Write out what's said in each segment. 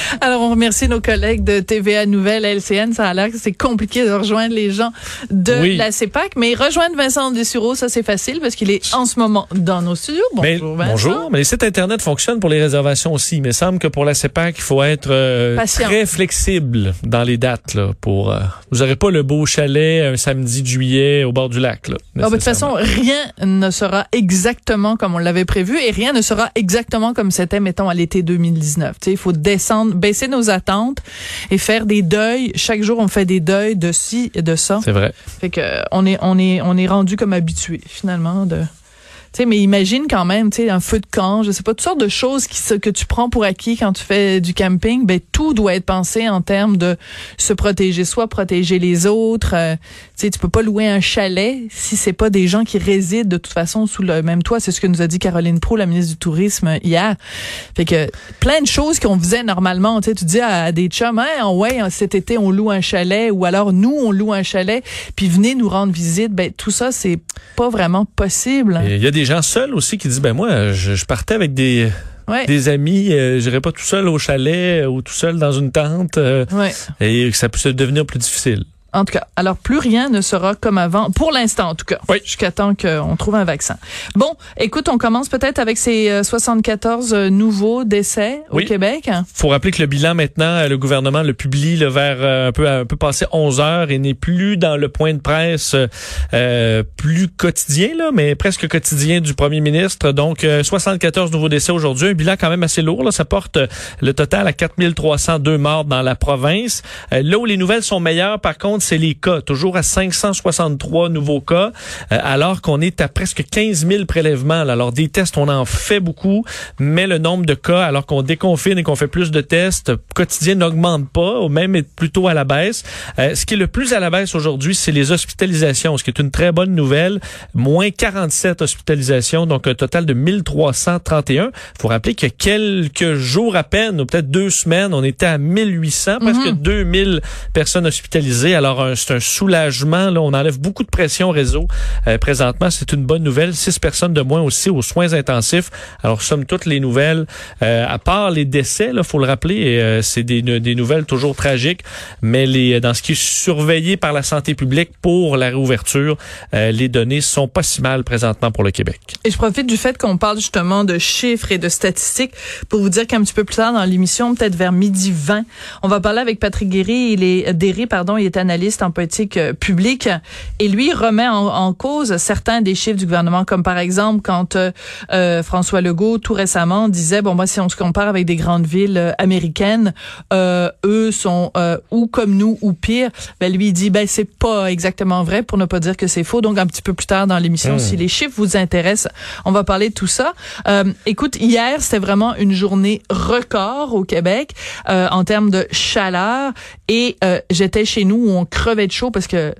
Alors, on remercie nos collègues de TVA Nouvelle, LCN. Ça a l'air que c'est compliqué de rejoindre les gens de la CEPAC, mais rejoindre Vincent Dessureau, ça c'est facile parce qu'il est en ce moment dans nos studios. Bonjour, mais, Bonjour, mais les sites Internet fonctionnent pour les réservations aussi. Mais il semble que pour la CEPAC, il faut être euh, très flexible dans les dates. Là, pour, euh, vous n'aurez pas le beau chalet un samedi de juillet au bord du lac. Là, ah, de toute façon, rien ne sera exactement comme on l'avait prévu et rien ne sera exactement comme c'était, mettons, à l'été 2019. Il faut descendre baisser nos attentes et faire des deuils. Chaque jour, on fait des deuils de ci et de ça. C'est vrai. Fait que on est on est on est rendu comme habitué finalement de sais, mais imagine quand même, tu sais, un feu de camp, je sais pas, toutes sortes de choses qui, que tu prends pour acquis quand tu fais du camping. Ben tout doit être pensé en termes de se protéger soi, protéger les autres. Euh, sais, tu peux pas louer un chalet si c'est pas des gens qui résident de toute façon sous le même toit. C'est ce que nous a dit Caroline Pro, la ministre du Tourisme hier. Fait que plein de choses qu'on faisait normalement. Tu sais, tu dis à, des chums, hein, ouais, cet été on loue un chalet, ou alors nous on loue un chalet, puis venez nous rendre visite. Ben tout ça c'est pas vraiment possible. Il y a des gens seuls aussi qui disent ben moi je, partais avec des des amis, euh, j'irais pas tout seul au chalet ou tout seul dans une tente euh, et que ça puisse devenir plus difficile. En tout cas, alors plus rien ne sera comme avant, pour l'instant en tout cas, oui. jusqu'à temps qu'on trouve un vaccin. Bon, écoute, on commence peut-être avec ces 74 euh, euh, nouveaux décès au Québec. faut rappeler que le bilan maintenant, euh, le gouvernement le publie le vers un peu un peu passé 11 heures et n'est plus dans le point de presse euh, plus quotidien là, mais presque quotidien du premier ministre. Donc 74 nouveaux décès aujourd'hui, un bilan quand même assez lourd. Là. Ça porte le total à 4302 morts dans la province. là où les nouvelles sont meilleures, par contre c'est les cas, toujours à 563 nouveaux cas, euh, alors qu'on est à presque 15 000 prélèvements. Alors des tests, on en fait beaucoup, mais le nombre de cas, alors qu'on déconfine et qu'on fait plus de tests, quotidien n'augmente pas, ou même est plutôt à la baisse. Euh, ce qui est le plus à la baisse aujourd'hui, c'est les hospitalisations, ce qui est une très bonne nouvelle. Moins 47 hospitalisations, donc un total de 1331. Il faut rappeler que quelques jours à peine, ou peut-être deux semaines, on était à 1800, presque 2000 mhm. personnes hospitalisées. Alors c'est un soulagement. Là, on enlève beaucoup de pression au réseau. Euh, présentement, c'est une bonne nouvelle. Six personnes de moins aussi aux soins intensifs. Alors, somme toutes les nouvelles, euh, à part les décès, il faut le rappeler, euh, c'est des, des nouvelles toujours tragiques, mais les, dans ce qui est surveillé par la santé publique pour la réouverture, les données sont pas si mal présentement pour le Québec. Et je profite du fait qu'on parle justement de chiffres et de statistiques pour vous dire qu'un petit peu plus tard dans l'émission, peut-être vers midi 20, on va parler avec Patrick Guéry. Il est Derry, pardon, il est analyste en politique euh, publique et lui remet en, cause certains des chiffres du gouvernement, comme par exemple quand euh, euh, François Legault tout récemment disait bon moi si on se compare avec des grandes villes américaines, eux sont ou comme nous ou pire. Ben lui il dit ben c'est pas exactement vrai pour ne pas dire que c'est faux. Donc un petit peu plus tard dans l'émission, hmm. si les chiffres vous intéressent, on va parler de tout ça. écoute, hier c'était vraiment une journée record au Québec en termes de chaleur et j'étais chez nous où on crevait de chaud parce que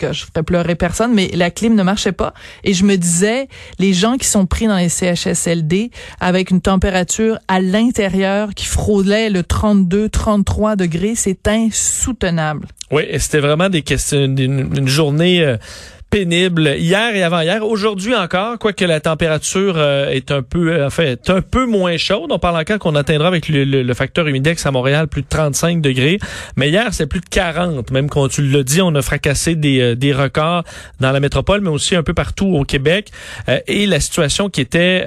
que je ferais pleurer personne, mais la clim ne marchait pas. Et je me disais, les gens qui sont pris dans les CHSLD avec une température à l'intérieur qui frôlait le 32, 33 degrés, c'est insoutenable. Oui, c'était vraiment des questions, une, journée... Euh, pénible hier et avant-hier. Aujourd'hui encore, quoique la température euh, est un peu, euh, en fait, un peu moins chaude. On parle encore qu'on atteindra avec le, le, facteur humidex à Montréal plus de 35 degrés. Mais hier, c'est plus de 40. Même quand tu l'as dit, on a fracassé des, euh, des records dans la métropole, mais aussi un peu partout au Québec. et la situation qui était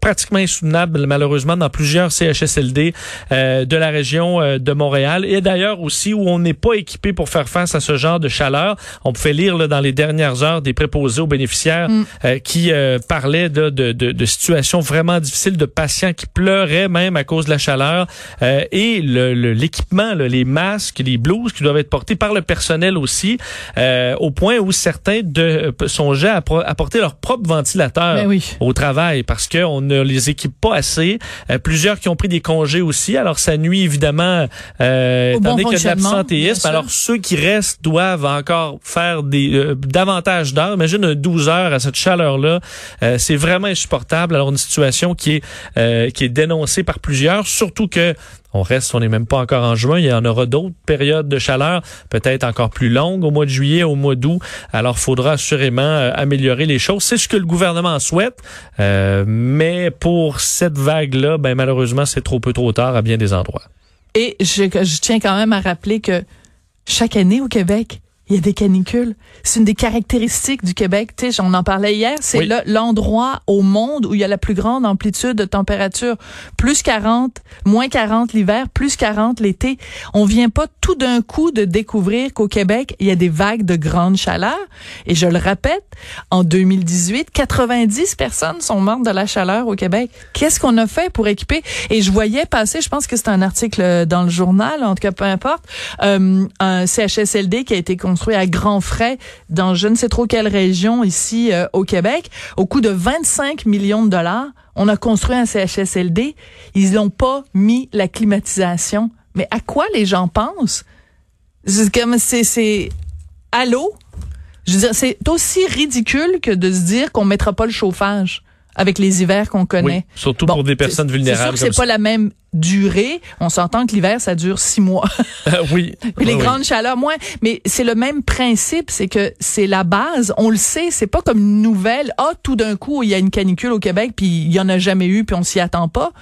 pratiquement insoutenable, malheureusement, dans plusieurs CHSLD de la région de Montréal. Et d'ailleurs aussi où on n'est pas équipé pour faire face à ce genre de chaleur. On pouvait lire là, dans les dernières dernières heures des préposés aux bénéficiaires Mm. euh, qui euh, parlaient de, de, de, de situations vraiment difficiles, de patients qui pleuraient même à cause de la chaleur euh, et le- le- l'équipement, là, les masques, les blouses qui doivent être portés par le personnel aussi, euh, au point où certains de, euh, songeaient à, pro- à porter leur propre ventilateur Ben oui. au travail parce qu'on ne les équipe pas assez. Euh, plusieurs qui ont pris des congés aussi. Alors, ça nuit évidemment, euh, Au étant bon donné a de l'absentéisme. Alors, ceux qui restent doivent encore faire des euh, davantage d'heures. Imagine un 12 heures à cette chaleur-là. Euh, c'est vraiment insupportable. Alors, une situation qui est, euh, qui est dénoncée par plusieurs, surtout que on reste, on n'est même pas encore en juin. Il y en aura d'autres périodes de chaleur, peut-être encore plus longues au mois de juillet, au mois d'août. Alors, faudra assurément euh, améliorer les choses. C'est ce que le gouvernement souhaite, euh, mais pour cette vague-là, ben malheureusement, c'est trop peu trop tard à bien des endroits. Et je, je tiens quand même à rappeler que chaque année au Québec, il y a des canicules. C'est une des caractéristiques du Québec. Tu sais, on en parlait hier. C'est Oui. l'endroit au monde où il y a la plus grande amplitude de température. Plus 40, moins 40 l'hiver, plus 40 l'été. On vient pas tout d'un coup de découvrir qu'au Québec, il y a des vagues de grande chaleur. Et je le répète, en 2018, 90 personnes sont mortes de la chaleur au Québec. Qu'est-ce qu'on a fait pour équiper? Et je voyais passer, je pense que c'est un article dans le journal, en tout cas peu importe, euh, un CHSLD qui a été construit à grands frais dans je ne sais trop quelle région ici euh, au Québec. Au coût de 25 millions de dollars, on a construit un CHSLD. Ils n'ont pas mis la climatisation. Mais à quoi les gens pensent? C'est comme, c'est, c'est, allô? Je veux dire, c'est aussi ridicule que de se dire qu'on mettra pas le chauffage avec les hivers qu'on Oui, connaît. surtout Bon, pour des personnes c'est- C'est vulnérables. sûr que c'est pas la même durée. On s'entend que l'hiver, ça dure six mois. ça. oui. Puis les oui. grandes chaleurs, moins. Mais c'est le même principe, c'est que c'est la base. On le sait, c'est pas comme une nouvelle. Ah, tout d'un coup, il y a une canicule au Québec, puis il y en a jamais eu, puis on s'y attend pas.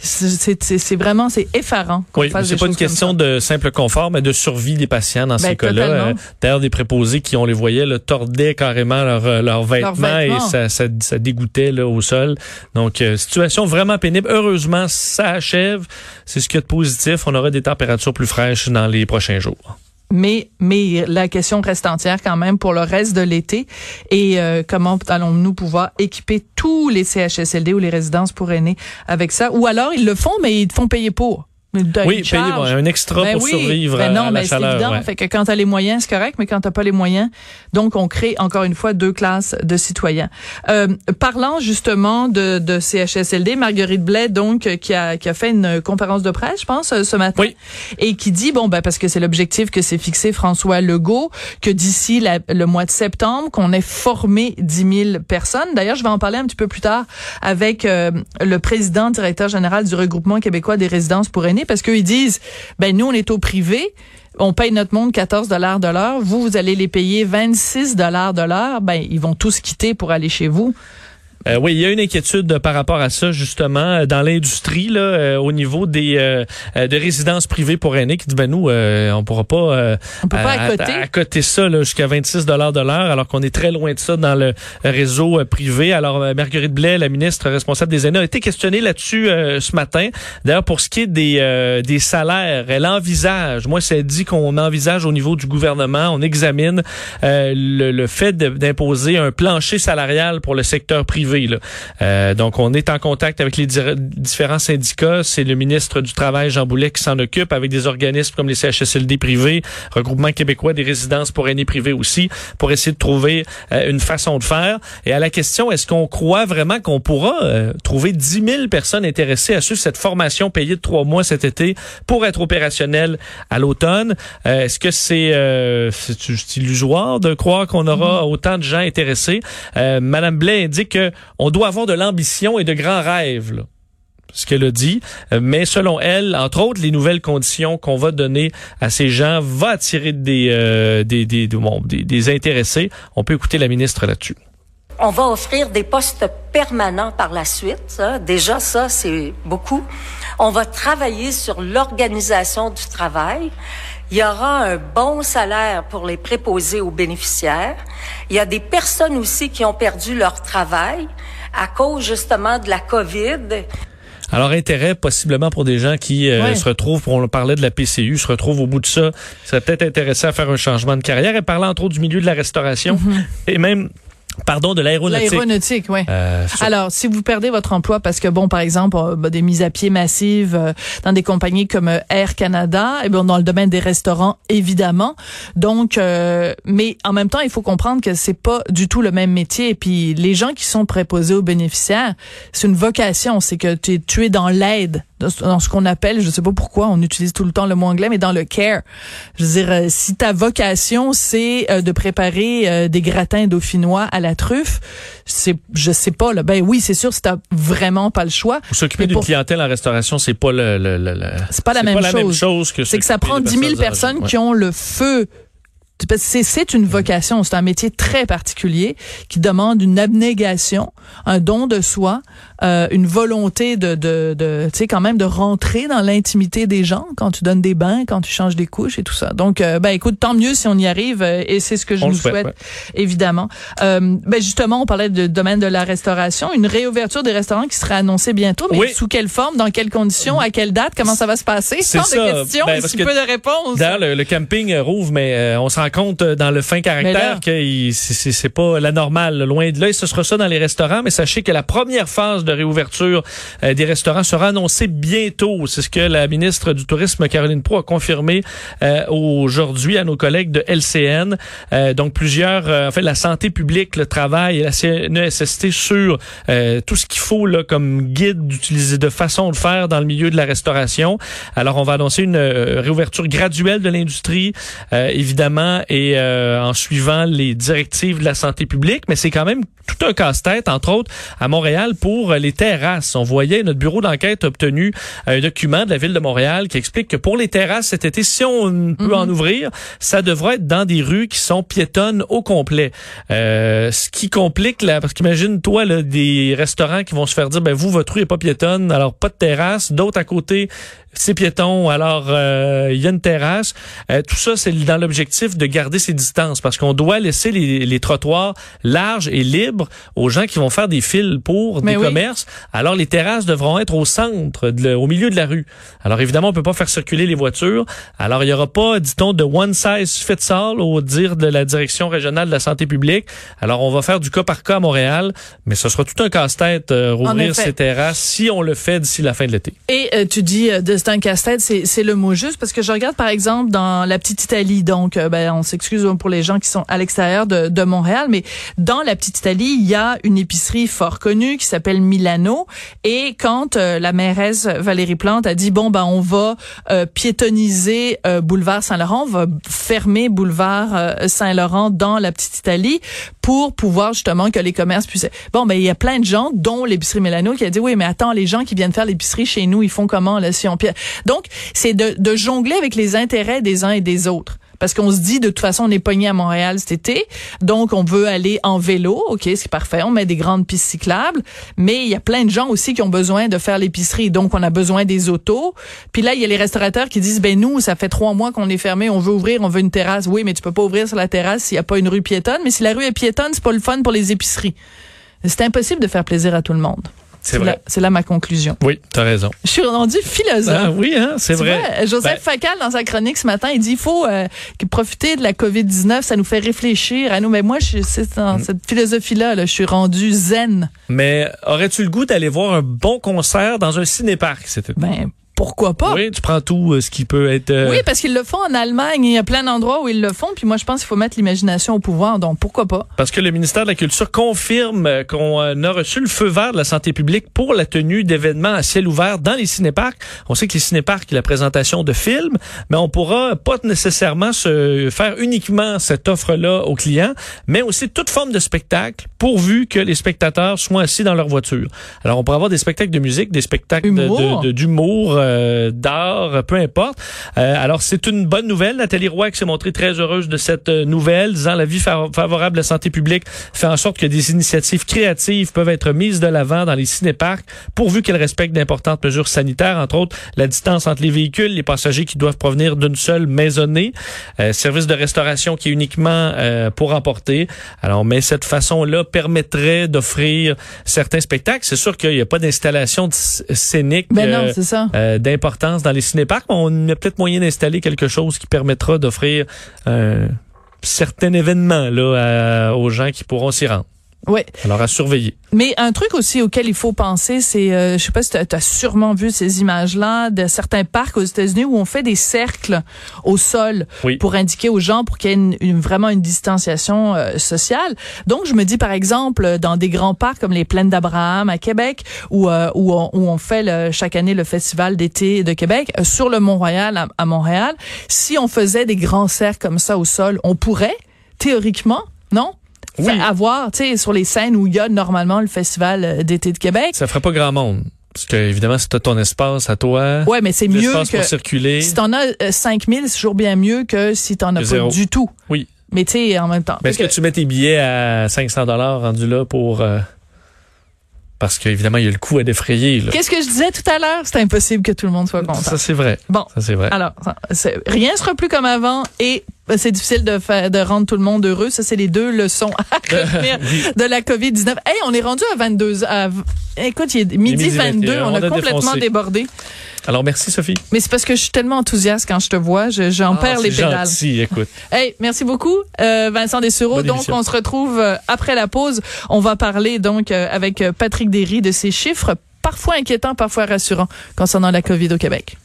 C'est- vraiment, c'est effarant. qu'on Oui, c'est pas une question de simple confort, mais de survie des patients dans ces Ben, cas-là. totalement. Euh, D'ailleurs, des préposés qui, on les voyait, là, tordaient carrément leurs euh, leurs vêtements, vêtements. et ça, ça, ça dégoûtait là, au sol. Donc, euh, situation vraiment pénible. Heureusement, ça achève. C'est ce qu'il y a de positif. On aura des températures plus fraîches dans les prochains jours. Mais, mais la question reste entière quand même pour le reste de l'été. Et euh, comment allons-nous pouvoir équiper tous les CHSLD ou les résidences pour aînés avec ça? Ou alors, ils le font, mais ils te font payer pour. Oui, payer un extra Ben pour oui, survivre ben non, à la mais c'est évident. ouais. Fait que quand t'as les moyens, c'est correct, mais quand t'as pas les moyens, donc on crée encore une fois deux classes de citoyens. Euh, parlant justement de, de CHSLD, Marguerite Blais, donc qui a qui a fait une conférence de presse, je pense, euh, ce matin, Oui. et qui dit bon ben parce que c'est l'objectif que s'est fixé François Legault, que d'ici le mois de septembre, qu'on ait formé 10 000 personnes. D'ailleurs, je vais en parler un petit peu plus tard avec euh, le président directeur général du regroupement québécois des résidences pour aînés, parce qu'ils disent ben nous on est au privé. On paye notre monde 14 dollars de l'heure. Vous, vous allez les payer 26 dollars de l'heure. Ben, ils vont tous quitter pour aller chez vous. Euh, oui, il y a une inquiétude par rapport à ça justement euh, dans l'industrie là, euh, au niveau des euh, euh, de résidences privées pour aînés qui dit ben nous euh, on pourra pas euh, On peut pas accoter. accoter ça là, jusqu'à 26 dollars de l'heure alors qu'on est très loin de ça dans le réseau privé. Alors Marguerite Blais, la ministre responsable des aînés, a été questionnée là-dessus euh, ce matin. D'ailleurs pour ce qui est des euh, des salaires, elle envisage, moi c'est dit qu'on envisage au niveau du gouvernement, on examine euh, le, le fait d'imposer un plancher salarial pour le secteur privé. Là. Euh, donc, on est en contact avec les différents syndicats. C'est le ministre du Travail, Jean Boulet, qui s'en occupe avec des organismes comme les CHSLD privés, Regroupement québécois des résidences pour aînés privés aussi, pour essayer de trouver euh, une façon de faire. Et à la question, est-ce qu'on croit vraiment qu'on pourra euh, trouver 10 000 personnes intéressées à suivre cette formation payée de trois mois cet été pour être opérationnel à l'automne? Est-ce que c'est euh, c'est illusoire de croire qu'on aura autant de gens intéressés? Madame Blais indique que on doit avoir de l'ambition et de grands rêves. Là ce qu'elle a dit, Euh, mais selon elle, entre autres, les nouvelles conditions qu'on va donner à ces gens va attirer des euh, des, des, bon, des des intéressés. On peut écouter la ministre là-dessus. On va offrir des postes permanents par la suite. ça. Déjà, ça, c'est beaucoup. On va travailler sur l'organisation du travail. Il y aura un bon salaire pour les préposés aux bénéficiaires. Il y a des personnes aussi qui ont perdu leur travail à cause justement de la COVID. Alors, intérêt possiblement pour des gens qui euh, se retrouvent, on parlait de la PCU, se retrouvent au bout de ça, seraient peut-être intéressés à faire un changement de carrière. Et parlant entre autres du milieu de la restauration et même, pardon, de l'aéronautique. L'aéronautique, oui. Euh, Alors, si vous perdez votre emploi parce que, bon, par exemple, des mises à pied massives euh, dans des compagnies comme euh, Air Canada, et bien, dans le domaine des restaurants, évidemment. Donc, euh, mais en même temps, il faut comprendre que c'est pas du tout le même métier. Et puis, les gens qui sont préposés aux bénéficiaires, c'est une vocation. C'est que tu es, tu es dans l'aide, dans ce- qu'on appelle, je sais pas pourquoi, on utilise tout le temps le mot anglais, mais dans le care. Je veux dire, euh, si ta vocation, c'est euh, de préparer euh, des gratins dauphinois à la truffe, c'est, je sais pas, là, ben oui, c'est sûr, si t'as vraiment pas le choix. S'occuper d'une pour- clientèle en restauration, c'est pas le, le- le- le- C'est pas la même chose. chose que C'est que ça prend de 10 000 personnes qui ont le feu. C'est, c'est une vocation, c'est un métier très particulier qui demande une abnégation, un don de soi, euh, une volonté de, de, de tu sais, quand même de rentrer dans l'intimité des gens quand tu donnes des bains, quand tu changes des couches et tout ça. Donc, euh, ben écoute, tant mieux si on y arrive euh, et c'est ce que je On nous souhaite, souhaite, ouais. évidemment. Euh, ben justement, on parlait du domaine de la restauration, une réouverture des restaurants qui sera annoncée bientôt, mais Oui. sous quelle forme, dans quelles conditions, à quelle date, comment ça va se passer? Tant ça. de questions, Ben, si que peu de réponses. D'ailleurs, le, le camping euh, rouvre, mais on se rend compte dans le fin caractère que c'est- pas la normale. Loin de là, et ce sera ça dans les restaurants. Mais sachez que la première phase de réouverture euh, des restaurants sera annoncée bientôt. C'est ce que la ministre du Tourisme, Caroline Pro, a confirmé euh, aujourd'hui à nos collègues de LCN. Euh, donc, plusieurs, en fait, la santé publique, le travail et la CNESST sur tout ce qu'il faut comme guide d'utiliser de façon de faire dans le milieu de la restauration. Alors, on va annoncer une réouverture graduelle de l'industrie, évidemment, et en suivant les directives de la santé publique, mais c'est quand même tout un casse-tête, entre autres, à Montréal pour les terrasses. On voyait, notre bureau d'enquête a obtenu un document de la ville de Montréal qui explique que pour les terrasses cet été, si on peut en ouvrir, ça devrait être dans des rues qui sont piétonnes au complet. Euh, ce qui complique, là, parce qu'imagine, toi, là, des restaurants qui vont se faire dire, ben vous, votre rue est pas piétonne, alors pas de terrasse, d'autres à côté, c'est piéton, alors euh, il y a une terrasse. Euh, tout ça, c'est dans l'objectif de garder ces distances, parce qu'on doit laisser les, les trottoirs larges et libres aux gens qui vont faire des fils pour Mais des oui. commerces. Alors les terrasses devront être au centre, de au milieu de la rue. Alors évidemment, on peut pas faire circuler les voitures. Alors il y aura pas, dit-on, de one size fits all au dire de la direction régionale de la santé publique. Alors on va faire du cas par cas à Montréal, mais ce sera tout un casse-tête euh, rouvrir ces terrasses si on le fait d'ici la fin de l'été. Et euh, tu dis de c'est un casse-tête, c'est le mot juste parce que je regarde par exemple dans la petite Italie, donc euh, ben on s'excuse pour les gens qui sont à l'extérieur de, de Montréal, mais dans la petite Italie, il y a une épicerie fort connue qui s'appelle Milano. Et quand euh, la mairesse Valérie Plante a dit bon ben on va euh, piétoniser euh, boulevard Saint-Laurent, on va fermer boulevard euh, Saint-Laurent dans la petite Italie pour pouvoir justement que les commerces puissent bon ben il y a plein de gens dont l'épicerie Milano qui a dit oui mais attends les gens qui viennent faire l'épicerie chez nous ils font comment là si on pi- donc c'est de, de jongler avec les intérêts des uns et des autres. Parce qu'on se dit de toute façon on est pogné à Montréal cet été, donc on veut aller en vélo, ok c'est parfait, on met des grandes pistes cyclables, mais il y a plein de gens aussi qui ont besoin de faire l'épicerie, donc on a besoin des autos. Puis là il y a les restaurateurs qui disent ben nous ça fait trois mois qu'on est fermé, on veut ouvrir, on veut une terrasse, oui mais tu peux pas ouvrir sur la terrasse s'il y a pas une rue piétonne, mais si la rue est piétonne c'est pas le fun pour les épiceries. C'est impossible de faire plaisir à tout le monde. C'est là- vrai. C'est là ma conclusion. Oui, t'as raison. Je suis rendu philosophe. Ah, oui, hein, c'est Tu vrai. vois, Joseph Facal, dans sa chronique ce matin, il dit il faut euh, profiter de la COVID-19, ça nous fait réfléchir à nous. Mais moi, c'est Mm. dans cette philosophie-là, là, je suis rendu zen. Mais aurais-tu le goût d'aller voir un bon concert dans un cinéparc cet été? Ben, pourquoi pas? Oui, tu prends tout euh, ce qui peut être... euh, Oui, parce qu'ils le font en Allemagne. Il y a plein d'endroits où ils le font. Puis moi, je pense qu'il faut mettre l'imagination au pouvoir. Donc, pourquoi pas? Parce que le ministère de la Culture confirme euh, qu'on a reçu le feu vert de la santé publique pour la tenue d'événements à ciel ouvert dans les cinéparcs. On sait que les cinéparcs, il y a la présentation de films, mais on pourra pas nécessairement se faire uniquement cette offre-là aux clients, mais aussi toute forme de spectacle, pourvu que les spectateurs soient assis dans leur voiture. Alors, on pourra avoir des spectacles de musique, des spectacles de- Humour. de- de- d'humour, euh, euh, d'art, peu importe. Euh, alors, c'est une bonne nouvelle. Nathalie Roy qui s'est montrée très heureuse de cette euh, nouvelle, disant la vie favorable de la santé publique fait en sorte que des initiatives créatives peuvent être mises de l'avant dans les cinéparcs, pourvu qu'elles respectent d'importantes mesures sanitaires, entre autres la distance entre les véhicules, les passagers qui doivent provenir d'une seule maisonnée, service de restauration qui est uniquement pour emporter. Alors, mais cette façon-là permettrait d'offrir certains spectacles. C'est sûr qu'il n'y a pas d'installation scénique ben non, euh, euh, d'importance dans les cinéparcs. On a peut-être moyen d'installer quelque chose qui permettra d'offrir un certain événement là, aux gens qui pourront s'y rendre. Oui. Alors à surveiller. Mais un truc aussi auquel il faut penser, c'est, euh, je sais pas si tu as, sûrement vu ces images-là de certains parcs aux États-Unis où on fait des cercles au sol pour indiquer aux gens pour qu'il y ait une, vraiment une distanciation euh, sociale. Donc je me dis par exemple dans des grands parcs comme les Plaines d'Abraham à Québec où euh, où, on, où, on, fait le, chaque année le festival d'été de Québec euh, sur le Mont-Royal à Montréal, si on faisait des grands cercles comme ça au sol, on pourrait théoriquement, non? Oui. avoir, tu sais, sur les scènes où il y a normalement le festival euh, d'été de Québec. Ça ferait pas grand monde. Parce que, évidemment, si t'as ton espace à toi. Ouais, mais c'est mieux que. pour circuler. Si t'en as 5000, euh, c'est toujours bien mieux que si t'en as pas du tout. Oui. Mais tu sais, en même temps. Est-ce que, tu mets tes billets à 500 dollars rendu là pour, euh, parce qu'évidemment, il y a le coût à défrayer. Qu'est-ce que je disais tout à l'heure? C'est impossible que tout le monde soit content. Ça, c'est vrai. Bon. Ça, c'est vrai. Alors, rien sera plus comme avant et c'est difficile de, faire, de rendre tout le monde heureux. Ça, c'est les deux leçons à retenir de la COVID-19. Hey, on est rendu à 22 à, Écoute, il est midi, 22. On, a, complètement débordé. Alors, merci, Sophie. Mais c'est parce que je suis tellement enthousiaste quand je te vois. J'en ah, perds les pédales. Gentil, écoute. Hey, merci beaucoup, euh, Vincent Dessureau. donc, on se retrouve euh, après la pause. On va parler donc euh, avec Patrick Derry de ces chiffres parfois inquiétants, parfois rassurants concernant la COVID au Québec.